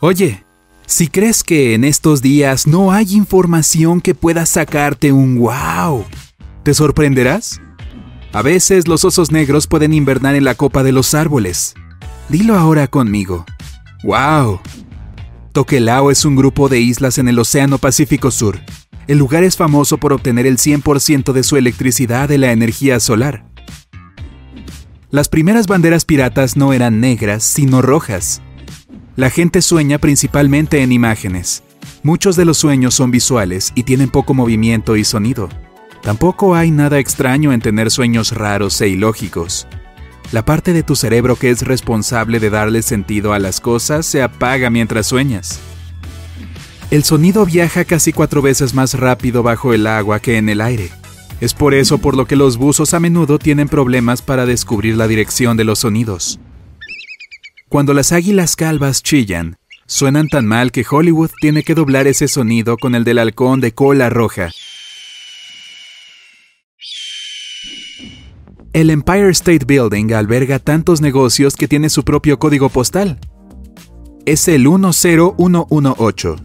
Oye, si crees que en estos días no hay información que pueda sacarte un wow, ¿te sorprenderás? A veces los osos negros pueden invernar en la copa de los árboles. Dilo ahora conmigo. ¡Wow! Tokelao es un grupo de islas en el Océano Pacífico Sur. El lugar es famoso por obtener el 100% de su electricidad de la energía solar. Las primeras banderas piratas no eran negras, sino rojas. La gente sueña principalmente en imágenes. Muchos de los sueños son visuales y tienen poco movimiento y sonido. Tampoco hay nada extraño en tener sueños raros e ilógicos. La parte de tu cerebro que es responsable de darle sentido a las cosas se apaga mientras sueñas. El sonido viaja casi cuatro veces más rápido bajo el agua que en el aire. Es por eso por lo que los buzos a menudo tienen problemas para descubrir la dirección de los sonidos. Cuando las águilas calvas chillan, suenan tan mal que Hollywood tiene que doblar ese sonido con el del halcón de cola roja El Empire State Building alberga tantos negocios que tiene su propio código postal. Es el 10118.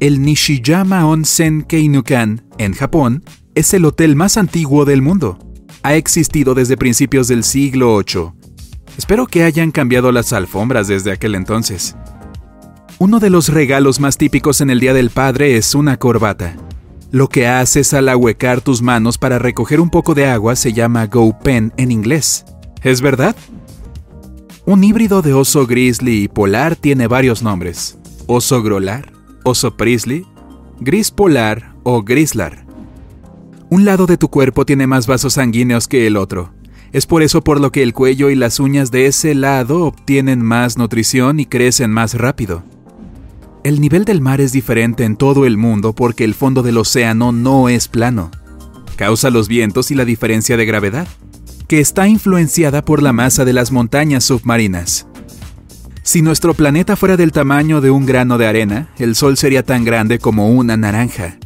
El Nishiyama Onsen Keinukan, en Japón, es el hotel más antiguo del mundo. Ha existido desde principios del siglo VIII. Espero que hayan cambiado las alfombras desde aquel entonces. Uno de los regalos más típicos en el Día del Padre es una corbata. Lo que haces al ahuecar tus manos para recoger un poco de agua se llama go pen en inglés. ¿Es verdad? Un híbrido de oso grizzly y polar tiene varios nombres. Oso grolar, oso priestley, gris polar o grislar. Un lado de tu cuerpo tiene más vasos sanguíneos que el otro. Es por eso por lo que el cuello y las uñas de ese lado obtienen más nutrición y crecen más rápido. El nivel del mar es diferente en todo el mundo porque el fondo del océano no es plano. Causa los vientos y la diferencia de gravedad, que está influenciada por la masa de las montañas submarinas. Si nuestro planeta fuera del tamaño de un grano de arena, el Sol sería tan grande como una naranja.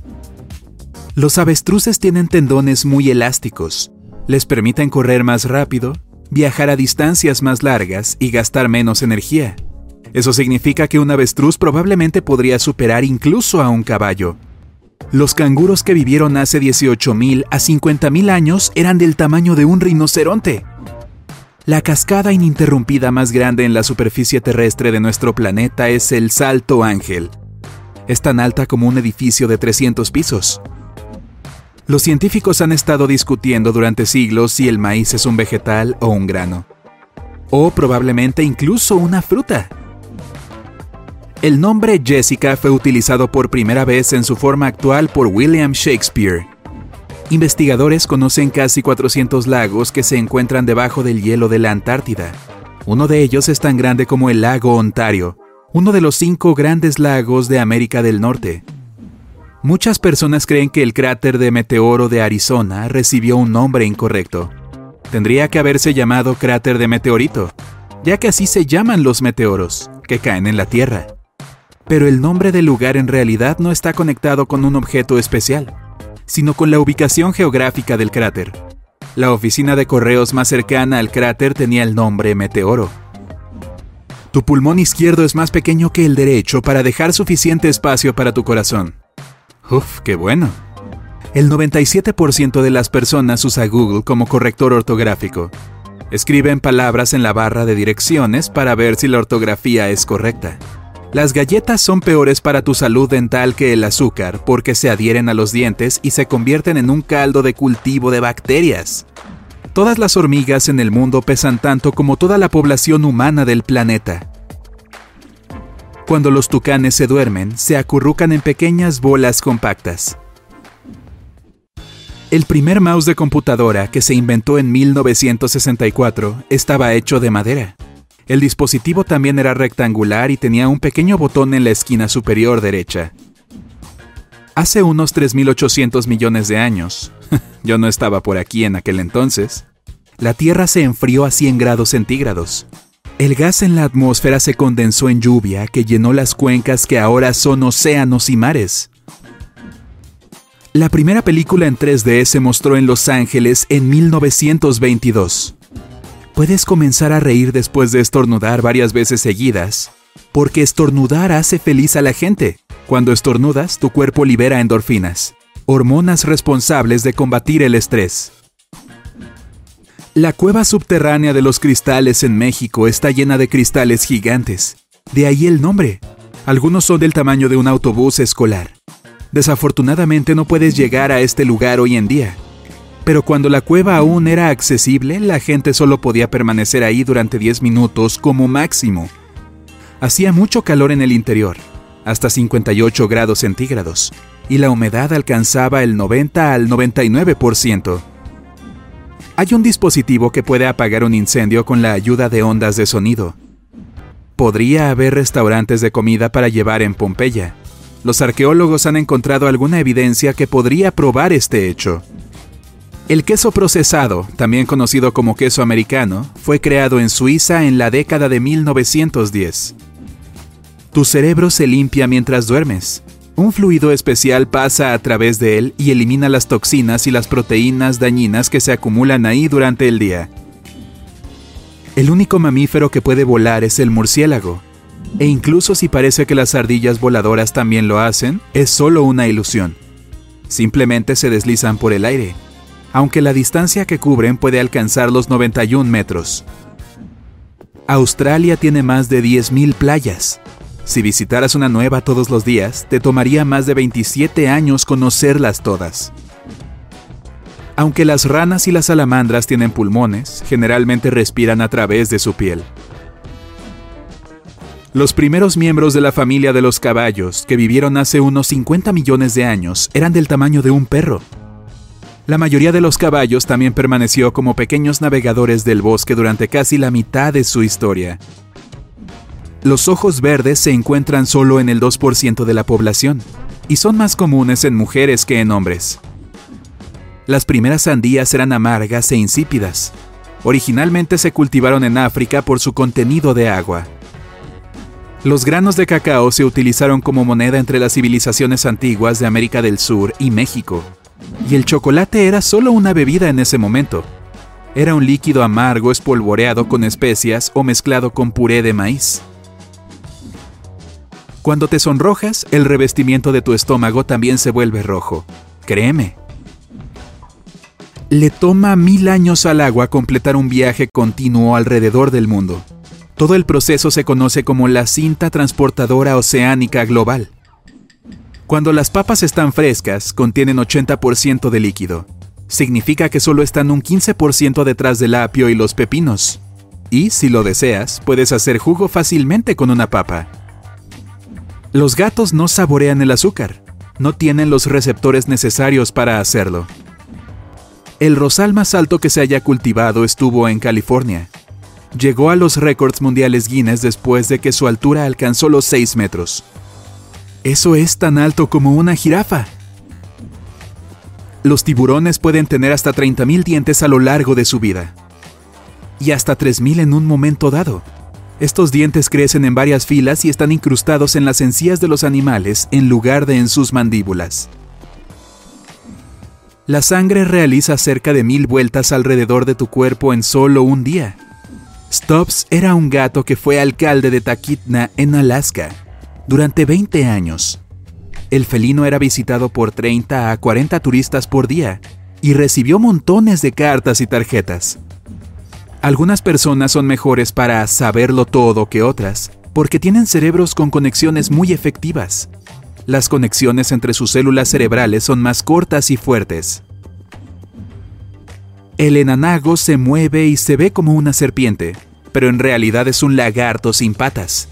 Los avestruces tienen tendones muy elásticos. Les permiten correr más rápido, viajar a distancias más largas y gastar menos energía. Eso significa que un avestruz probablemente podría superar incluso a un caballo. Los canguros que vivieron hace 18.000 a 50.000 años eran del tamaño de un rinoceronte. La cascada ininterrumpida más grande en la superficie terrestre de nuestro planeta es el Salto Ángel. Es tan alta como un edificio de 300 pisos. Los científicos han estado discutiendo durante siglos si el maíz es un vegetal o un grano. O probablemente incluso una fruta. El nombre Jessica fue utilizado por primera vez en su forma actual por William Shakespeare. Investigadores conocen casi 400 lagos que se encuentran debajo del hielo de la Antártida. Uno de ellos es tan grande como el lago Ontario, uno de los cinco grandes lagos de América del Norte. Muchas personas creen que el cráter de meteoro de Arizona recibió un nombre incorrecto. Tendría que haberse llamado cráter de meteorito, ya que así se llaman los meteoros, que caen en la Tierra pero el nombre del lugar en realidad no está conectado con un objeto especial, sino con la ubicación geográfica del cráter. La oficina de correos más cercana al cráter tenía el nombre Meteoro. Tu pulmón izquierdo es más pequeño que el derecho para dejar suficiente espacio para tu corazón. Uf, qué bueno. El 97% de las personas usa Google como corrector ortográfico. Escriben palabras en la barra de direcciones para ver si la ortografía es correcta. Las galletas son peores para tu salud dental que el azúcar porque se adhieren a los dientes y se convierten en un caldo de cultivo de bacterias. Todas las hormigas en el mundo pesan tanto como toda la población humana del planeta. Cuando los tucanes se duermen, se acurrucan en pequeñas bolas compactas. El primer mouse de computadora que se inventó en 1964 estaba hecho de madera. El dispositivo también era rectangular y tenía un pequeño botón en la esquina superior derecha. Hace unos 3.800 millones de años, yo no estaba por aquí en aquel entonces, la Tierra se enfrió a 100 grados centígrados. El gas en la atmósfera se condensó en lluvia que llenó las cuencas que ahora son océanos y mares. La primera película en 3D se mostró en Los Ángeles en 1922. Puedes comenzar a reír después de estornudar varias veces seguidas Porque estornudar hace feliz a la gente. Cuando estornudas, tu cuerpo libera endorfinas, hormonas responsables de combatir el estrés. La cueva subterránea de los cristales en México está llena de cristales gigantes. De ahí el nombre. Algunos son del tamaño de un autobús escolar. Desafortunadamente no puedes llegar a este lugar hoy en día. Pero cuando la cueva aún era accesible, la gente solo podía permanecer ahí durante 10 minutos como máximo. Hacía mucho calor en el interior, hasta 58 grados centígrados, y la humedad alcanzaba el 90 al 99%. Hay un dispositivo que puede apagar un incendio con la ayuda de ondas de sonido. Podría haber restaurantes de comida para llevar en Pompeya. Los arqueólogos han encontrado alguna evidencia que podría probar este hecho. El queso procesado, también conocido como queso americano, fue creado en Suiza en la década de 1910. Tu cerebro se limpia mientras duermes. Un fluido especial pasa a través de él y elimina las toxinas y las proteínas dañinas que se acumulan ahí durante el día. El único mamífero que puede volar es el murciélago. E incluso si parece que las ardillas voladoras también lo hacen, es solo una ilusión. Simplemente se deslizan por el aire, aunque la distancia que cubren puede alcanzar los 91 metros. Australia tiene más de 10.000 playas, si visitaras una nueva todos los días, te tomaría más de 27 años conocerlas todas. Aunque las ranas y las salamandras tienen pulmones, generalmente respiran a través de su piel. Los primeros miembros de la familia de los caballos, que vivieron hace unos 50 millones de años, eran del tamaño de un perro. La mayoría de los caballos también permaneció como pequeños navegadores del bosque durante casi la mitad de su historia, los ojos verdes se encuentran solo en el 2% de la población y son más comunes en mujeres que en hombres. Las primeras sandías eran amargas e insípidas. Originalmente se cultivaron en África por su contenido de agua. Los granos de cacao se utilizaron como moneda entre las civilizaciones antiguas de América del Sur y México. Y el chocolate era solo una bebida en ese momento. Era un líquido amargo espolvoreado con especias o mezclado con puré de maíz. Cuando te sonrojas, el revestimiento de tu estómago también se vuelve rojo. Créeme. Le toma mil años al agua completar un viaje continuo alrededor del mundo. Todo el proceso se conoce como la cinta transportadora oceánica global. Cuando las papas están frescas, contienen 80% de líquido. Significa que solo están un 15% detrás del apio y los pepinos. Y, si lo deseas, puedes hacer jugo fácilmente con una papa. Los gatos no saborean el azúcar, no tienen los receptores necesarios para hacerlo. El rosal más alto que se haya cultivado estuvo en California. Llegó a los récords mundiales Guinness después de que su altura alcanzó los 6 metros. Eso es tan alto como una jirafa. Los tiburones pueden tener hasta 30.000 dientes a lo largo de su vida. Y hasta 3.000 en un momento dado. Estos dientes crecen en varias filas y están incrustados en las encías de los animales en lugar de en sus mandíbulas. La sangre realiza cerca de mil vueltas alrededor de tu cuerpo en solo un día. Stubbs era un gato que fue alcalde de Taquitna, en Alaska, durante 20 años. El felino era visitado por 30 a 40 turistas por día y recibió montones de cartas y tarjetas. Algunas personas son mejores para saberlo todo que otras, porque tienen cerebros con conexiones muy efectivas. Las conexiones entre sus células cerebrales son más cortas y fuertes. El enanago se mueve y se ve como una serpiente, pero en realidad es un lagarto sin patas.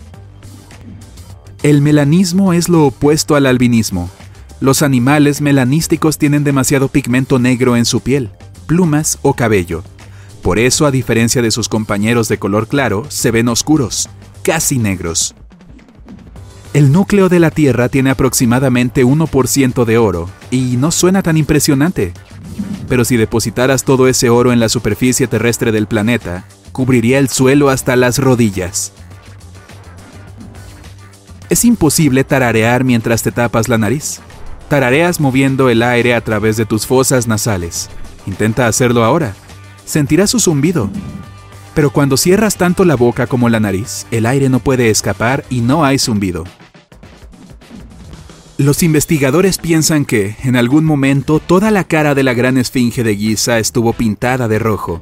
El melanismo es lo opuesto al albinismo. Los animales melanísticos tienen demasiado pigmento negro en su piel, plumas o cabello por eso, a diferencia de sus compañeros de color claro, se ven oscuros, casi negros. El núcleo de la Tierra tiene aproximadamente 1% de oro, y no suena tan impresionante. Pero si depositaras todo ese oro en la superficie terrestre del planeta, cubriría el suelo hasta las rodillas. Es imposible tararear mientras te tapas la nariz. Tarareas moviendo el aire a través de tus fosas nasales. Intenta hacerlo ahora sentirás su zumbido. Pero cuando cierras tanto la boca como la nariz, el aire no puede escapar y no hay zumbido. Los investigadores piensan que, en algún momento, toda la cara de la gran esfinge de Giza estuvo pintada de rojo.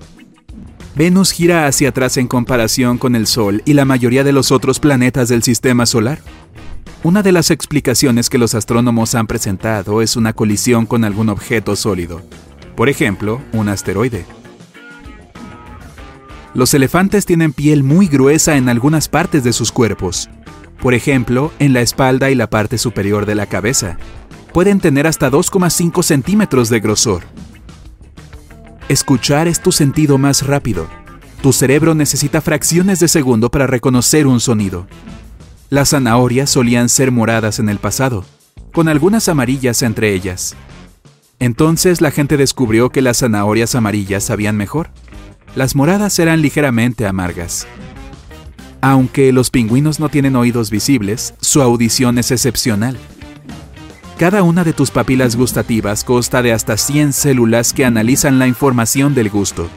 Venus gira hacia atrás en comparación con el Sol y la mayoría de los otros planetas del Sistema Solar. Una de las explicaciones que los astrónomos han presentado es una colisión con algún objeto sólido, por ejemplo, un asteroide. Los elefantes tienen piel muy gruesa en algunas partes de sus cuerpos, por ejemplo, en la espalda y la parte superior de la cabeza. Pueden tener hasta 2,5 centímetros de grosor. Escuchar es tu sentido más rápido. Tu cerebro necesita fracciones de segundo para reconocer un sonido. Las zanahorias solían ser moradas en el pasado, con algunas amarillas entre ellas. Entonces la gente descubrió que las zanahorias amarillas sabían mejor. Las moradas eran ligeramente amargas. Aunque los pingüinos no tienen oídos visibles, su audición es excepcional. Cada una de tus papilas gustativas consta de hasta 100 células que analizan la información del gusto.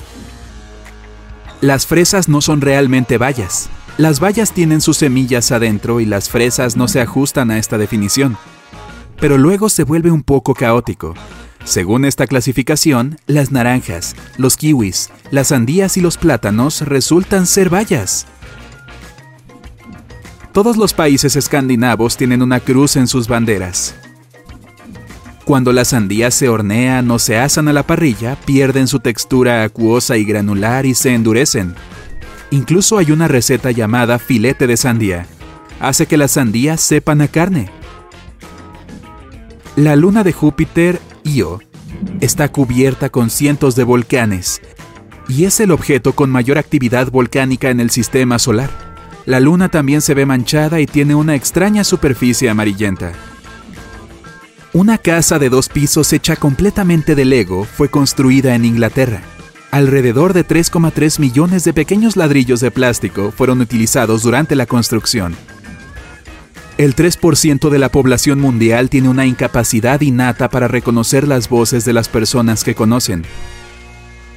Las fresas no son realmente bayas. Las bayas tienen sus semillas adentro y las fresas no se ajustan a esta definición. Pero luego se vuelve un poco caótico. Según esta clasificación, las naranjas, los kiwis, las sandías y los plátanos resultan ser bayas. Todos los países escandinavos tienen una cruz en sus banderas. Cuando las sandías se hornean o se asan a la parrilla, pierden su textura acuosa y granular y se endurecen. Incluso hay una receta llamada filete de sandía. Hace que las sandías sepan a carne. La luna de Júpiter, Io, está cubierta con cientos de volcanes y es el objeto con mayor actividad volcánica en el sistema solar. La luna también se ve manchada y tiene una extraña superficie amarillenta. Una casa de dos pisos hecha completamente de Lego fue construida en Inglaterra. Alrededor de 3,3 millones de pequeños ladrillos de plástico fueron utilizados durante la construcción. El 3% de la población mundial tiene una incapacidad innata para reconocer las voces de las personas que conocen.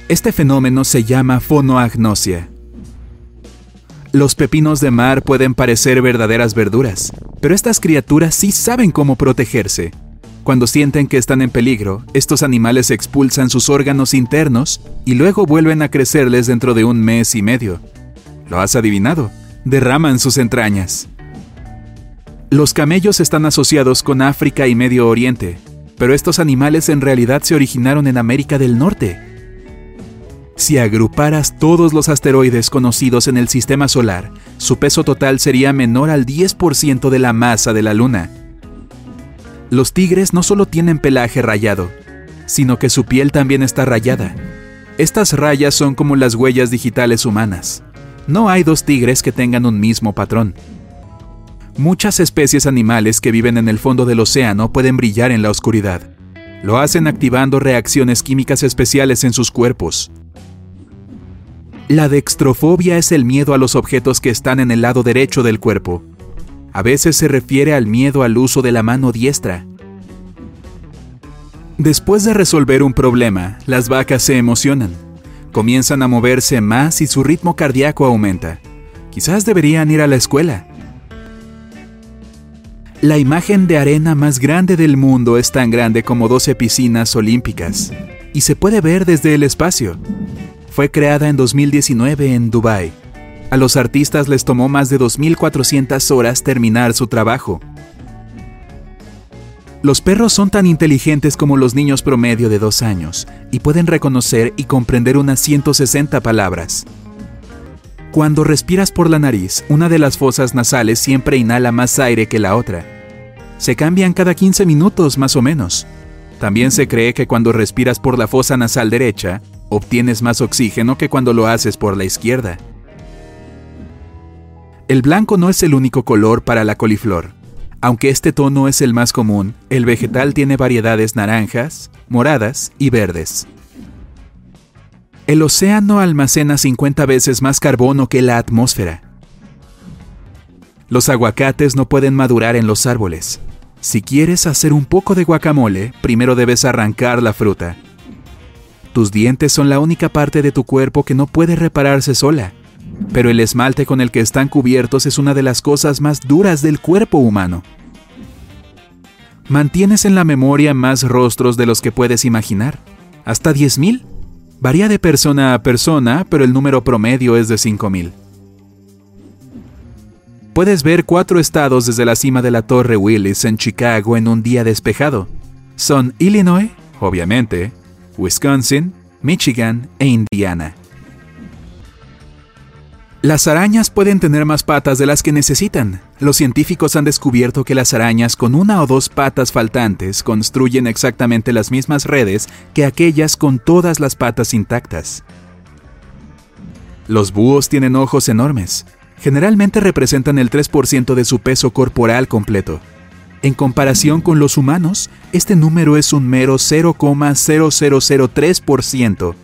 Este fenómeno se llama fonoagnosia. Los pepinos de mar pueden parecer verdaderas verduras, pero estas criaturas sí saben cómo protegerse. Cuando sienten que están en peligro, estos animales expulsan sus órganos internos y luego vuelven a crecerles dentro de un mes y medio. ¿Lo has adivinado? Derraman sus entrañas. Los camellos están asociados con África y Medio Oriente, pero estos animales en realidad se originaron en América del Norte si agruparas todos los asteroides conocidos en el Sistema Solar, su peso total sería menor al 10% de la masa de la Luna. Los tigres no solo tienen pelaje rayado, sino que su piel también está rayada. Estas rayas son como las huellas digitales humanas. No hay dos tigres que tengan un mismo patrón. Muchas especies animales que viven en el fondo del océano pueden brillar en la oscuridad. Lo hacen activando reacciones químicas especiales en sus cuerpos. La dextrofobia es el miedo a los objetos que están en el lado derecho del cuerpo. A veces se refiere al miedo al uso de la mano diestra. Después de resolver un problema, las vacas se emocionan. Comienzan a moverse más y su ritmo cardíaco aumenta. Quizás deberían ir a la escuela. La imagen de arena más grande del mundo es tan grande como 12 piscinas olímpicas y se puede ver desde el espacio fue creada en 2019 en Dubái. A los artistas les tomó más de 2.400 horas terminar su trabajo. Los perros son tan inteligentes como los niños promedio de dos años y pueden reconocer y comprender unas 160 palabras. Cuando respiras por la nariz, una de las fosas nasales siempre inhala más aire que la otra. Se cambian cada 15 minutos más o menos. También se cree que cuando respiras por la fosa nasal derecha, obtienes más oxígeno que cuando lo haces por la izquierda. El blanco no es el único color para la coliflor. Aunque este tono es el más común, el vegetal tiene variedades naranjas, moradas y verdes. El océano almacena 50 veces más carbono que la atmósfera. Los aguacates no pueden madurar en los árboles. Si quieres hacer un poco de guacamole, primero debes arrancar la fruta. Tus dientes son la única parte de tu cuerpo que no puede repararse sola, pero el esmalte con el que están cubiertos es una de las cosas más duras del cuerpo humano. Mantienes en la memoria más rostros de los que puedes imaginar, hasta 10.000. Varía de persona a persona, pero el número promedio es de 5.000. Puedes ver cuatro estados desde la cima de la Torre Willis en Chicago en un día despejado. Son Illinois, obviamente, Wisconsin, Michigan e Indiana. Las arañas pueden tener más patas de las que necesitan. Los científicos han descubierto que las arañas con una o dos patas faltantes construyen exactamente las mismas redes que aquellas con todas las patas intactas. Los búhos tienen ojos enormes, generalmente representan el 3% de su peso corporal completo. En comparación con los humanos, este número es un mero 0,0003%.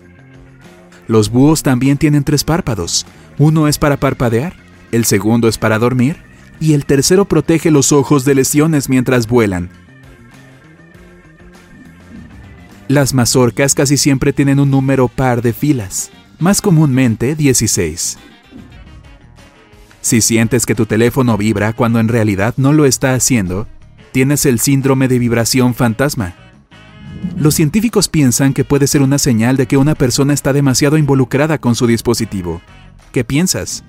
Los búhos también tienen tres párpados. Uno es para parpadear, el segundo es para dormir y el tercero protege los ojos de lesiones mientras vuelan. Las mazorcas casi siempre tienen un número par de filas, más comúnmente 16. Si sientes que tu teléfono vibra cuando en realidad no lo está haciendo, tienes el síndrome de vibración fantasma. Los científicos piensan que puede ser una señal de que una persona está demasiado involucrada con su dispositivo. ¿Qué piensas?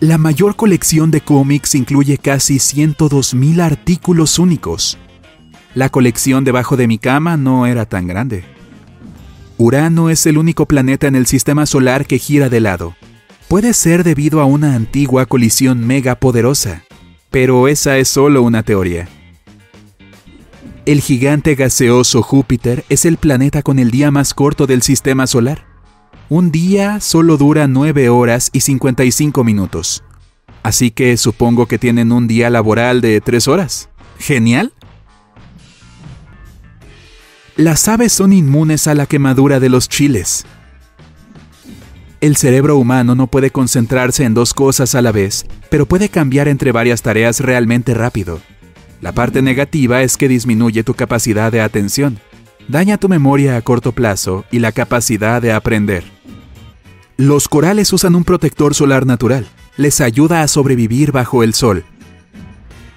La mayor colección de cómics incluye casi 102.000 artículos únicos. La colección debajo de mi cama no era tan grande. Urano es el único planeta en el sistema solar que gira de lado puede ser debido a una antigua colisión megapoderosa, pero esa es solo una teoría. El gigante gaseoso Júpiter es el planeta con el día más corto del sistema solar. Un día solo dura 9 horas y 55 minutos. Así que supongo que tienen un día laboral de 3 horas. ¿Genial? Las aves son inmunes a la quemadura de los chiles. El cerebro humano no puede concentrarse en dos cosas a la vez, pero puede cambiar entre varias tareas realmente rápido. La parte negativa es que disminuye tu capacidad de atención, daña tu memoria a corto plazo y la capacidad de aprender. Los corales usan un protector solar natural, les ayuda a sobrevivir bajo el sol.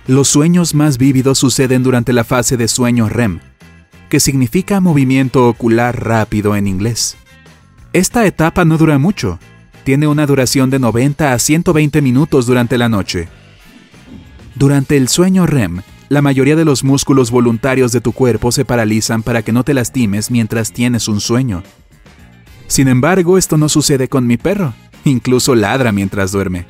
Los sueños más vívidos suceden durante la fase de sueño REM, que significa movimiento ocular rápido en inglés. Esta etapa no dura mucho, tiene una duración de 90 a 120 minutos durante la noche. Durante el sueño REM, la mayoría de los músculos voluntarios de tu cuerpo se paralizan para que no te lastimes mientras tienes un sueño. Sin embargo, esto no sucede con mi perro, incluso ladra mientras duerme.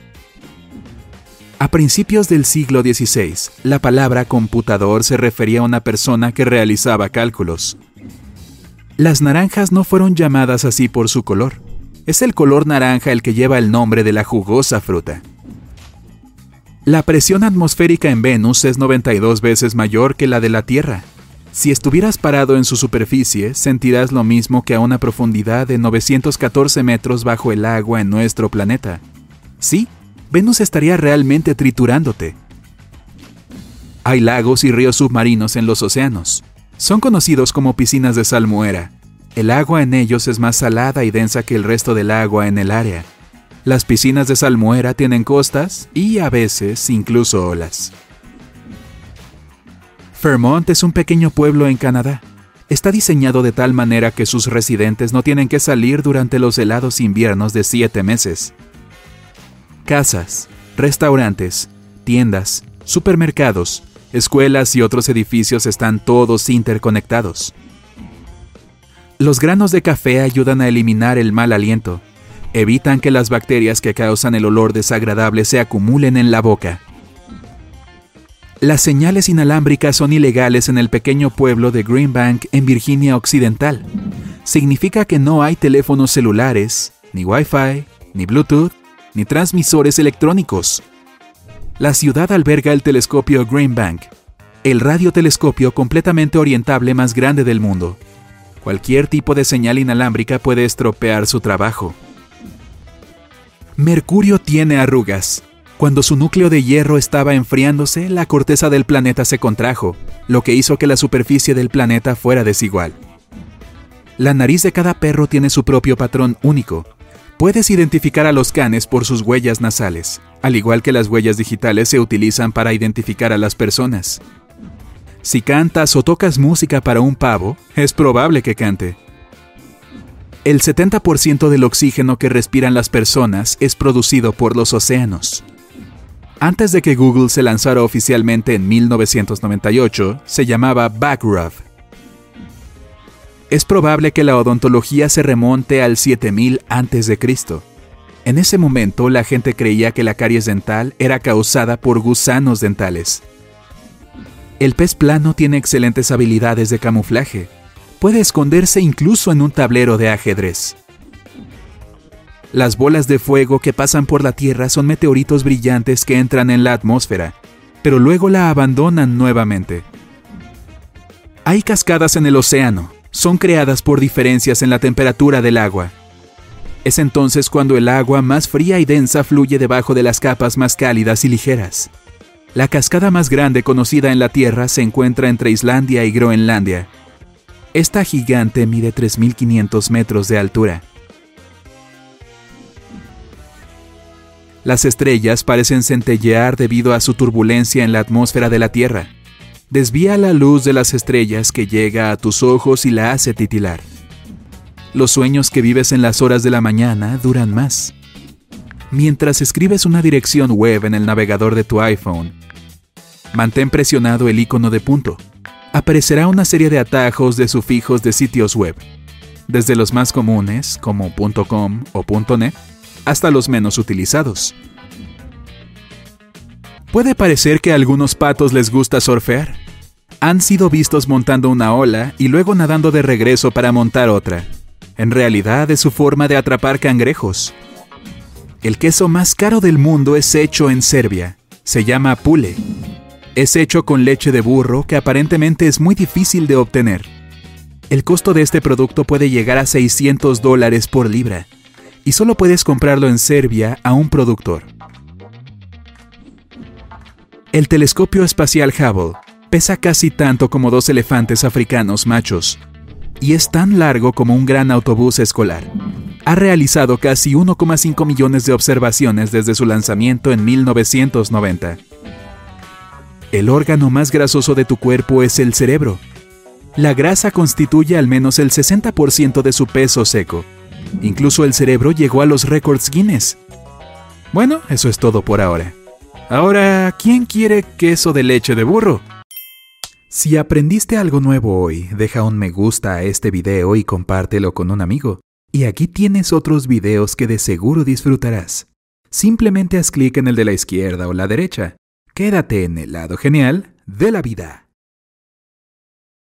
A principios del siglo XVI, la palabra computador se refería a una persona que realizaba cálculos. Las naranjas no fueron llamadas así por su color. Es el color naranja el que lleva el nombre de la jugosa fruta. La presión atmosférica en Venus es 92 veces mayor que la de la Tierra. Si estuvieras parado en su superficie, sentirás lo mismo que a una profundidad de 914 metros bajo el agua en nuestro planeta. Sí, Venus estaría realmente triturándote. Hay lagos y ríos submarinos en los océanos. Son conocidos como piscinas de salmuera. El agua en ellos es más salada y densa que el resto del agua en el área. Las piscinas de salmuera tienen costas y a veces incluso olas. Fairmont es un pequeño pueblo en Canadá. Está diseñado de tal manera que sus residentes no tienen que salir durante los helados inviernos de siete meses. Casas, restaurantes, tiendas, supermercados, escuelas y otros edificios están todos interconectados. Los granos de café ayudan a eliminar el mal aliento. Evitan que las bacterias que causan el olor desagradable se acumulen en la boca. Las señales inalámbricas son ilegales en el pequeño pueblo de Greenbank en Virginia Occidental. Significa que no hay teléfonos celulares, ni Wi-Fi, ni Bluetooth, ni transmisores electrónicos. La ciudad alberga el telescopio Green Bank, el radiotelescopio completamente orientable más grande del mundo. Cualquier tipo de señal inalámbrica puede estropear su trabajo. Mercurio tiene arrugas. Cuando su núcleo de hierro estaba enfriándose, la corteza del planeta se contrajo, lo que hizo que la superficie del planeta fuera desigual. La nariz de cada perro tiene su propio patrón único. Puedes identificar a los canes por sus huellas nasales, al igual que las huellas digitales se utilizan para identificar a las personas. Si cantas o tocas música para un pavo, es probable que cante. El 70% del oxígeno que respiran las personas es producido por los océanos. Antes de que Google se lanzara oficialmente en 1998, se llamaba Backrub. Es probable que la odontología se remonte al 7000 a.C. En ese momento la gente creía que la caries dental era causada por gusanos dentales. El pez plano tiene excelentes habilidades de camuflaje, puede esconderse incluso en un tablero de ajedrez. Las bolas de fuego que pasan por la Tierra son meteoritos brillantes que entran en la atmósfera, pero luego la abandonan nuevamente. Hay cascadas en el océano, son creadas por diferencias en la temperatura del agua. Es entonces cuando el agua más fría y densa fluye debajo de las capas más cálidas y ligeras. La cascada más grande conocida en la Tierra se encuentra entre Islandia y Groenlandia, esta gigante mide 3.500 metros de altura. Las estrellas parecen centellear debido a su turbulencia en la atmósfera de la Tierra. Desvía la luz de las estrellas que llega a tus ojos y la hace titilar. Los sueños que vives en las horas de la mañana duran más. Mientras escribes una dirección web en el navegador de tu iPhone, mantén presionado el icono de punto aparecerá una serie de atajos de sufijos de sitios web, desde los más comunes, como .com o .net, hasta los menos utilizados. Puede parecer que a algunos patos les gusta surfear. Han sido vistos montando una ola y luego nadando de regreso para montar otra. En realidad es su forma de atrapar cangrejos. El queso más caro del mundo es hecho en Serbia. Se llama pule es hecho con leche de burro que aparentemente es muy difícil de obtener. El costo de este producto puede llegar a 600 dólares por libra, y solo puedes comprarlo en Serbia a un productor. El telescopio espacial Hubble pesa casi tanto como dos elefantes africanos machos, y es tan largo como un gran autobús escolar. Ha realizado casi 1,5 millones de observaciones desde su lanzamiento en 1990. El órgano más grasoso de tu cuerpo es el cerebro. La grasa constituye al menos el 60% de su peso seco. Incluso el cerebro llegó a los récords Guinness. Bueno, eso es todo por ahora. Ahora, ¿quién quiere queso de leche de burro? Si aprendiste algo nuevo hoy, deja un me gusta a este video y compártelo con un amigo. Y aquí tienes otros videos que de seguro disfrutarás. Simplemente haz clic en el de la izquierda o la derecha. Quédate en el lado genial de la vida.